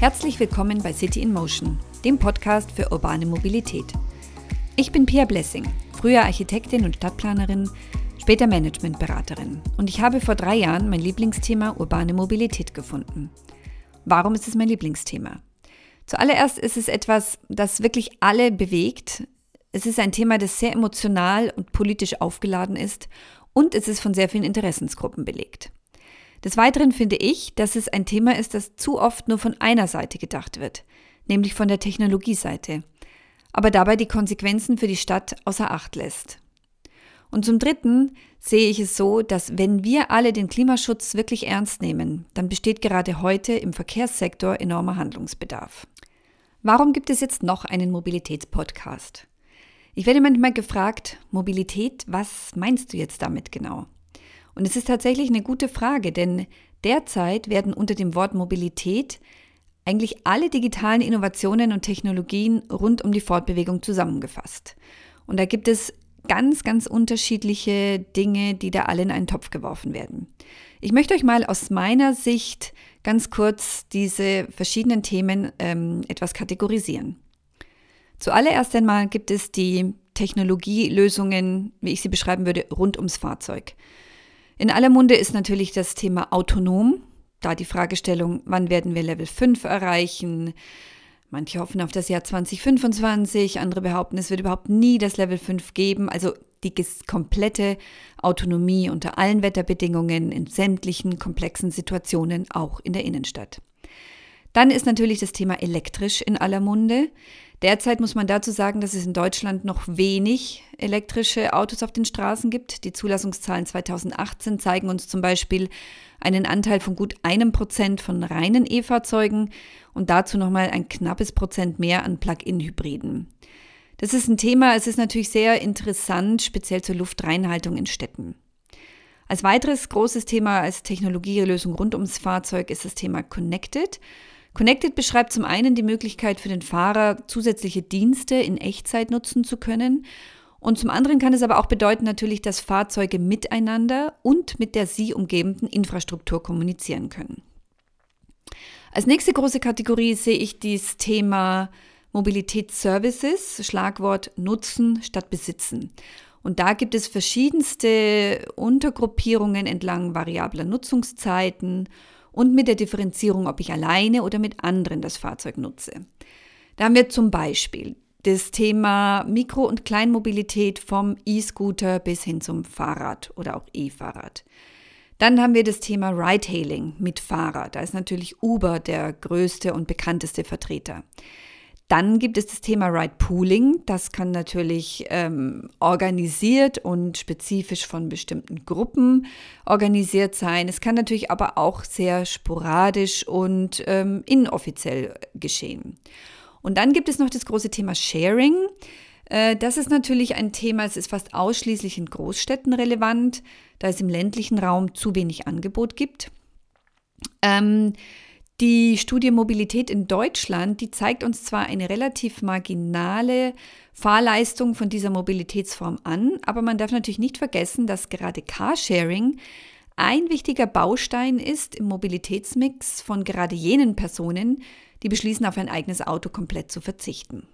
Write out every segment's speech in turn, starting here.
Herzlich willkommen bei City in Motion, dem Podcast für urbane Mobilität. Ich bin Pia Blessing, früher Architektin und Stadtplanerin, später Managementberaterin und ich habe vor drei Jahren mein Lieblingsthema urbane Mobilität gefunden. Warum ist es mein Lieblingsthema? Zuallererst ist es etwas, das wirklich alle bewegt. Es ist ein Thema, das sehr emotional und politisch aufgeladen ist und es ist von sehr vielen Interessensgruppen belegt. Des Weiteren finde ich, dass es ein Thema ist, das zu oft nur von einer Seite gedacht wird, nämlich von der Technologieseite, aber dabei die Konsequenzen für die Stadt außer Acht lässt. Und zum Dritten sehe ich es so, dass wenn wir alle den Klimaschutz wirklich ernst nehmen, dann besteht gerade heute im Verkehrssektor enormer Handlungsbedarf. Warum gibt es jetzt noch einen Mobilitätspodcast? Ich werde manchmal gefragt, Mobilität, was meinst du jetzt damit genau? Und es ist tatsächlich eine gute Frage, denn derzeit werden unter dem Wort Mobilität eigentlich alle digitalen Innovationen und Technologien rund um die Fortbewegung zusammengefasst. Und da gibt es ganz, ganz unterschiedliche Dinge, die da alle in einen Topf geworfen werden. Ich möchte euch mal aus meiner Sicht ganz kurz diese verschiedenen Themen ähm, etwas kategorisieren. Zuallererst einmal gibt es die Technologielösungen, wie ich sie beschreiben würde, rund ums Fahrzeug. In aller Munde ist natürlich das Thema autonom, da die Fragestellung, wann werden wir Level 5 erreichen? Manche hoffen auf das Jahr 2025, andere behaupten, es wird überhaupt nie das Level 5 geben. Also die komplette Autonomie unter allen Wetterbedingungen in sämtlichen komplexen Situationen, auch in der Innenstadt. Dann ist natürlich das Thema elektrisch in aller Munde. Derzeit muss man dazu sagen, dass es in Deutschland noch wenig elektrische Autos auf den Straßen gibt. Die Zulassungszahlen 2018 zeigen uns zum Beispiel einen Anteil von gut einem Prozent von reinen E-Fahrzeugen und dazu nochmal ein knappes Prozent mehr an Plug-in-Hybriden. Das ist ein Thema, es ist natürlich sehr interessant, speziell zur Luftreinhaltung in Städten. Als weiteres großes Thema als Technologielösung rund ums Fahrzeug ist das Thema Connected. Connected beschreibt zum einen die Möglichkeit für den Fahrer, zusätzliche Dienste in Echtzeit nutzen zu können. Und zum anderen kann es aber auch bedeuten natürlich, dass Fahrzeuge miteinander und mit der sie umgebenden Infrastruktur kommunizieren können. Als nächste große Kategorie sehe ich das Thema Mobilitätsservices, Schlagwort Nutzen statt Besitzen. Und da gibt es verschiedenste Untergruppierungen entlang variabler Nutzungszeiten und mit der Differenzierung, ob ich alleine oder mit anderen das Fahrzeug nutze. Da haben wir zum Beispiel das Thema Mikro- und Kleinmobilität vom E-Scooter bis hin zum Fahrrad oder auch E-Fahrrad. Dann haben wir das Thema Ride-Hailing mit Fahrrad. Da ist natürlich Uber der größte und bekannteste Vertreter. Dann gibt es das Thema Ride Pooling. Das kann natürlich ähm, organisiert und spezifisch von bestimmten Gruppen organisiert sein. Es kann natürlich aber auch sehr sporadisch und ähm, inoffiziell geschehen. Und dann gibt es noch das große Thema Sharing. Äh, das ist natürlich ein Thema, es ist fast ausschließlich in Großstädten relevant, da es im ländlichen Raum zu wenig Angebot gibt. Ähm, die Studie Mobilität in Deutschland, die zeigt uns zwar eine relativ marginale Fahrleistung von dieser Mobilitätsform an, aber man darf natürlich nicht vergessen, dass gerade Carsharing ein wichtiger Baustein ist im Mobilitätsmix von gerade jenen Personen, die beschließen, auf ein eigenes Auto komplett zu verzichten.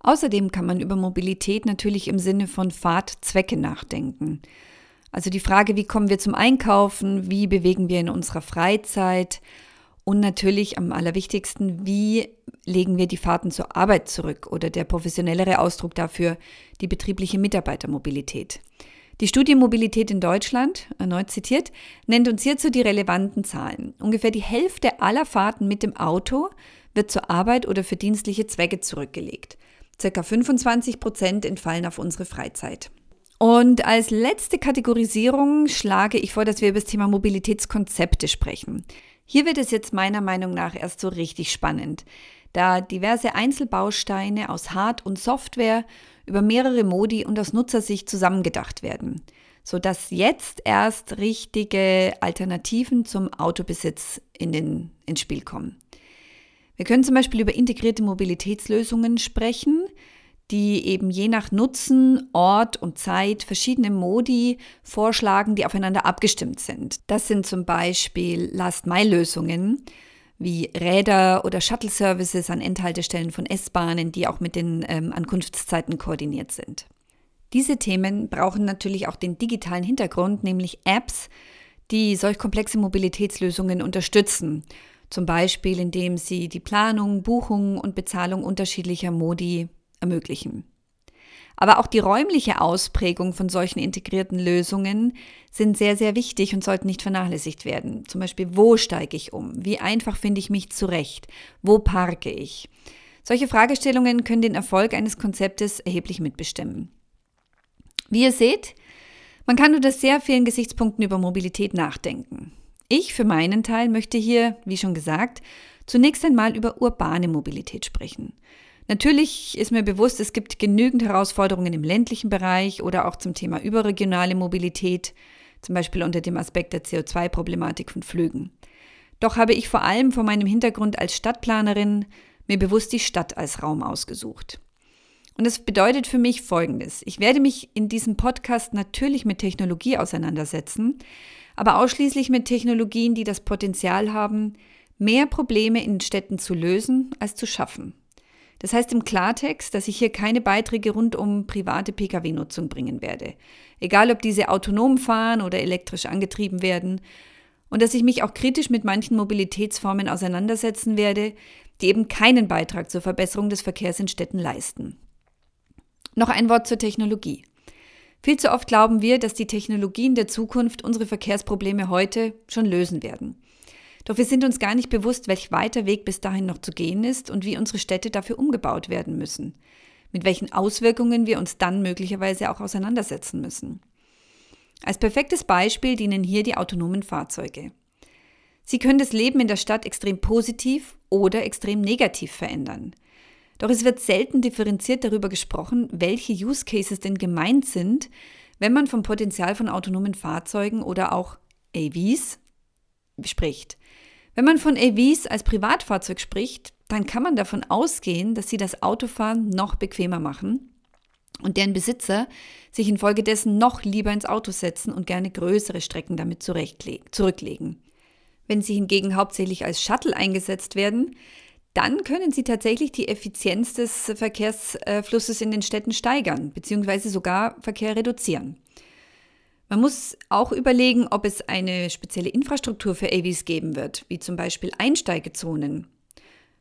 Außerdem kann man über Mobilität natürlich im Sinne von Fahrtzwecke nachdenken. Also die Frage, wie kommen wir zum Einkaufen, wie bewegen wir in unserer Freizeit, und natürlich am allerwichtigsten, wie legen wir die Fahrten zur Arbeit zurück oder der professionellere Ausdruck dafür, die betriebliche Mitarbeitermobilität. Die Studie Mobilität in Deutschland, erneut zitiert, nennt uns hierzu die relevanten Zahlen. Ungefähr die Hälfte aller Fahrten mit dem Auto wird zur Arbeit oder für dienstliche Zwecke zurückgelegt. Circa 25 Prozent entfallen auf unsere Freizeit. Und als letzte Kategorisierung schlage ich vor, dass wir über das Thema Mobilitätskonzepte sprechen. Hier wird es jetzt meiner Meinung nach erst so richtig spannend, da diverse Einzelbausteine aus Hard- und Software über mehrere Modi und aus Nutzersicht zusammengedacht werden, sodass jetzt erst richtige Alternativen zum Autobesitz in den, ins Spiel kommen. Wir können zum Beispiel über integrierte Mobilitätslösungen sprechen, die eben je nach Nutzen, Ort und Zeit verschiedene Modi vorschlagen, die aufeinander abgestimmt sind. Das sind zum Beispiel Last-Mile-Lösungen, wie Räder oder Shuttle-Services an Endhaltestellen von S-Bahnen, die auch mit den ähm, Ankunftszeiten koordiniert sind. Diese Themen brauchen natürlich auch den digitalen Hintergrund, nämlich Apps, die solch komplexe Mobilitätslösungen unterstützen. Zum Beispiel, indem sie die Planung, Buchung und Bezahlung unterschiedlicher Modi ermöglichen. Aber auch die räumliche Ausprägung von solchen integrierten Lösungen sind sehr, sehr wichtig und sollten nicht vernachlässigt werden. Zum Beispiel, wo steige ich um? Wie einfach finde ich mich zurecht? Wo parke ich? Solche Fragestellungen können den Erfolg eines Konzeptes erheblich mitbestimmen. Wie ihr seht, man kann unter sehr vielen Gesichtspunkten über Mobilität nachdenken. Ich für meinen Teil möchte hier, wie schon gesagt, zunächst einmal über urbane Mobilität sprechen. Natürlich ist mir bewusst, es gibt genügend Herausforderungen im ländlichen Bereich oder auch zum Thema überregionale Mobilität, zum Beispiel unter dem Aspekt der CO2-Problematik von Flügen. Doch habe ich vor allem vor meinem Hintergrund als Stadtplanerin mir bewusst die Stadt als Raum ausgesucht. Und das bedeutet für mich Folgendes. Ich werde mich in diesem Podcast natürlich mit Technologie auseinandersetzen, aber ausschließlich mit Technologien, die das Potenzial haben, mehr Probleme in Städten zu lösen als zu schaffen. Das heißt im Klartext, dass ich hier keine Beiträge rund um private Pkw-Nutzung bringen werde. Egal, ob diese autonom fahren oder elektrisch angetrieben werden. Und dass ich mich auch kritisch mit manchen Mobilitätsformen auseinandersetzen werde, die eben keinen Beitrag zur Verbesserung des Verkehrs in Städten leisten. Noch ein Wort zur Technologie. Viel zu oft glauben wir, dass die Technologien der Zukunft unsere Verkehrsprobleme heute schon lösen werden. Doch wir sind uns gar nicht bewusst, welch weiter Weg bis dahin noch zu gehen ist und wie unsere Städte dafür umgebaut werden müssen. Mit welchen Auswirkungen wir uns dann möglicherweise auch auseinandersetzen müssen. Als perfektes Beispiel dienen hier die autonomen Fahrzeuge. Sie können das Leben in der Stadt extrem positiv oder extrem negativ verändern. Doch es wird selten differenziert darüber gesprochen, welche Use Cases denn gemeint sind, wenn man vom Potenzial von autonomen Fahrzeugen oder auch AVs spricht. Wenn man von AVs als Privatfahrzeug spricht, dann kann man davon ausgehen, dass sie das Autofahren noch bequemer machen und deren Besitzer sich infolgedessen noch lieber ins Auto setzen und gerne größere Strecken damit zurücklegen. Wenn sie hingegen hauptsächlich als Shuttle eingesetzt werden, dann können sie tatsächlich die Effizienz des Verkehrsflusses in den Städten steigern bzw. sogar Verkehr reduzieren. Man muss auch überlegen, ob es eine spezielle Infrastruktur für AVs geben wird, wie zum Beispiel Einsteigezonen.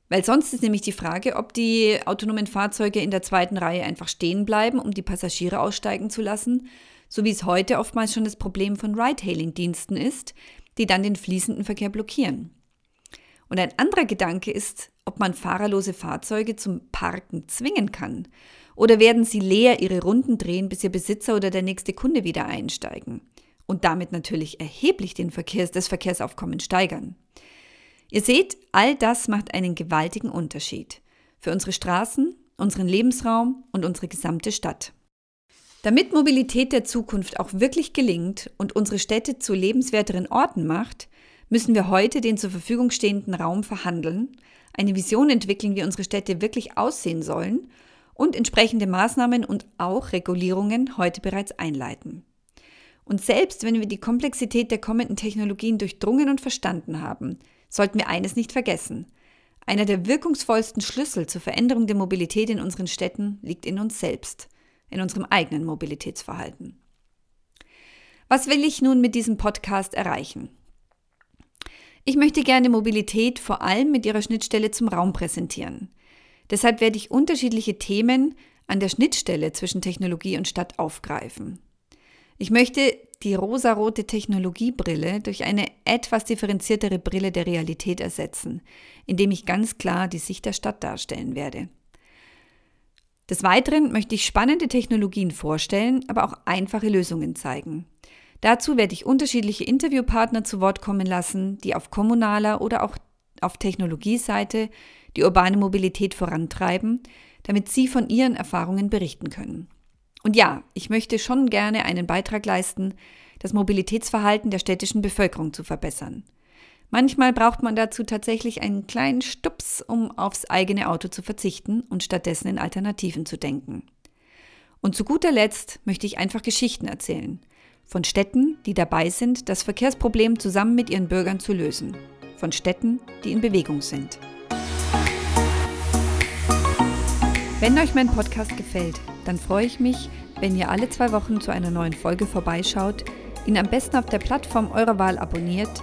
Weil sonst ist nämlich die Frage, ob die autonomen Fahrzeuge in der zweiten Reihe einfach stehen bleiben, um die Passagiere aussteigen zu lassen, so wie es heute oftmals schon das Problem von Ride-Hailing-Diensten ist, die dann den fließenden Verkehr blockieren. Und ein anderer Gedanke ist, ob man fahrerlose Fahrzeuge zum Parken zwingen kann oder werden sie leer ihre Runden drehen, bis ihr Besitzer oder der nächste Kunde wieder einsteigen? Und damit natürlich erheblich den Verkehrs, das Verkehrsaufkommen steigern. Ihr seht, all das macht einen gewaltigen Unterschied für unsere Straßen, unseren Lebensraum und unsere gesamte Stadt. Damit Mobilität der Zukunft auch wirklich gelingt und unsere Städte zu lebenswerteren Orten macht, müssen wir heute den zur Verfügung stehenden Raum verhandeln, eine Vision entwickeln, wie unsere Städte wirklich aussehen sollen und entsprechende Maßnahmen und auch Regulierungen heute bereits einleiten. Und selbst wenn wir die Komplexität der kommenden Technologien durchdrungen und verstanden haben, sollten wir eines nicht vergessen. Einer der wirkungsvollsten Schlüssel zur Veränderung der Mobilität in unseren Städten liegt in uns selbst, in unserem eigenen Mobilitätsverhalten. Was will ich nun mit diesem Podcast erreichen? Ich möchte gerne Mobilität vor allem mit ihrer Schnittstelle zum Raum präsentieren. Deshalb werde ich unterschiedliche Themen an der Schnittstelle zwischen Technologie und Stadt aufgreifen. Ich möchte die rosarote Technologiebrille durch eine etwas differenziertere Brille der Realität ersetzen, indem ich ganz klar die Sicht der Stadt darstellen werde. Des Weiteren möchte ich spannende Technologien vorstellen, aber auch einfache Lösungen zeigen. Dazu werde ich unterschiedliche Interviewpartner zu Wort kommen lassen, die auf kommunaler oder auch auf Technologieseite die urbane Mobilität vorantreiben, damit Sie von Ihren Erfahrungen berichten können. Und ja, ich möchte schon gerne einen Beitrag leisten, das Mobilitätsverhalten der städtischen Bevölkerung zu verbessern. Manchmal braucht man dazu tatsächlich einen kleinen Stups, um aufs eigene Auto zu verzichten und stattdessen in Alternativen zu denken. Und zu guter Letzt möchte ich einfach Geschichten erzählen. Von Städten, die dabei sind, das Verkehrsproblem zusammen mit ihren Bürgern zu lösen. von Städten, die in Bewegung sind. Wenn euch mein Podcast gefällt, dann freue ich mich, wenn ihr alle zwei Wochen zu einer neuen Folge vorbeischaut, ihn am besten auf der Plattform eurer Wahl abonniert,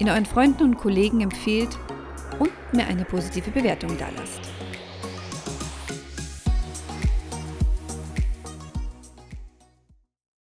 ihn euren Freunden und Kollegen empfehlt und mir eine positive Bewertung dalasst.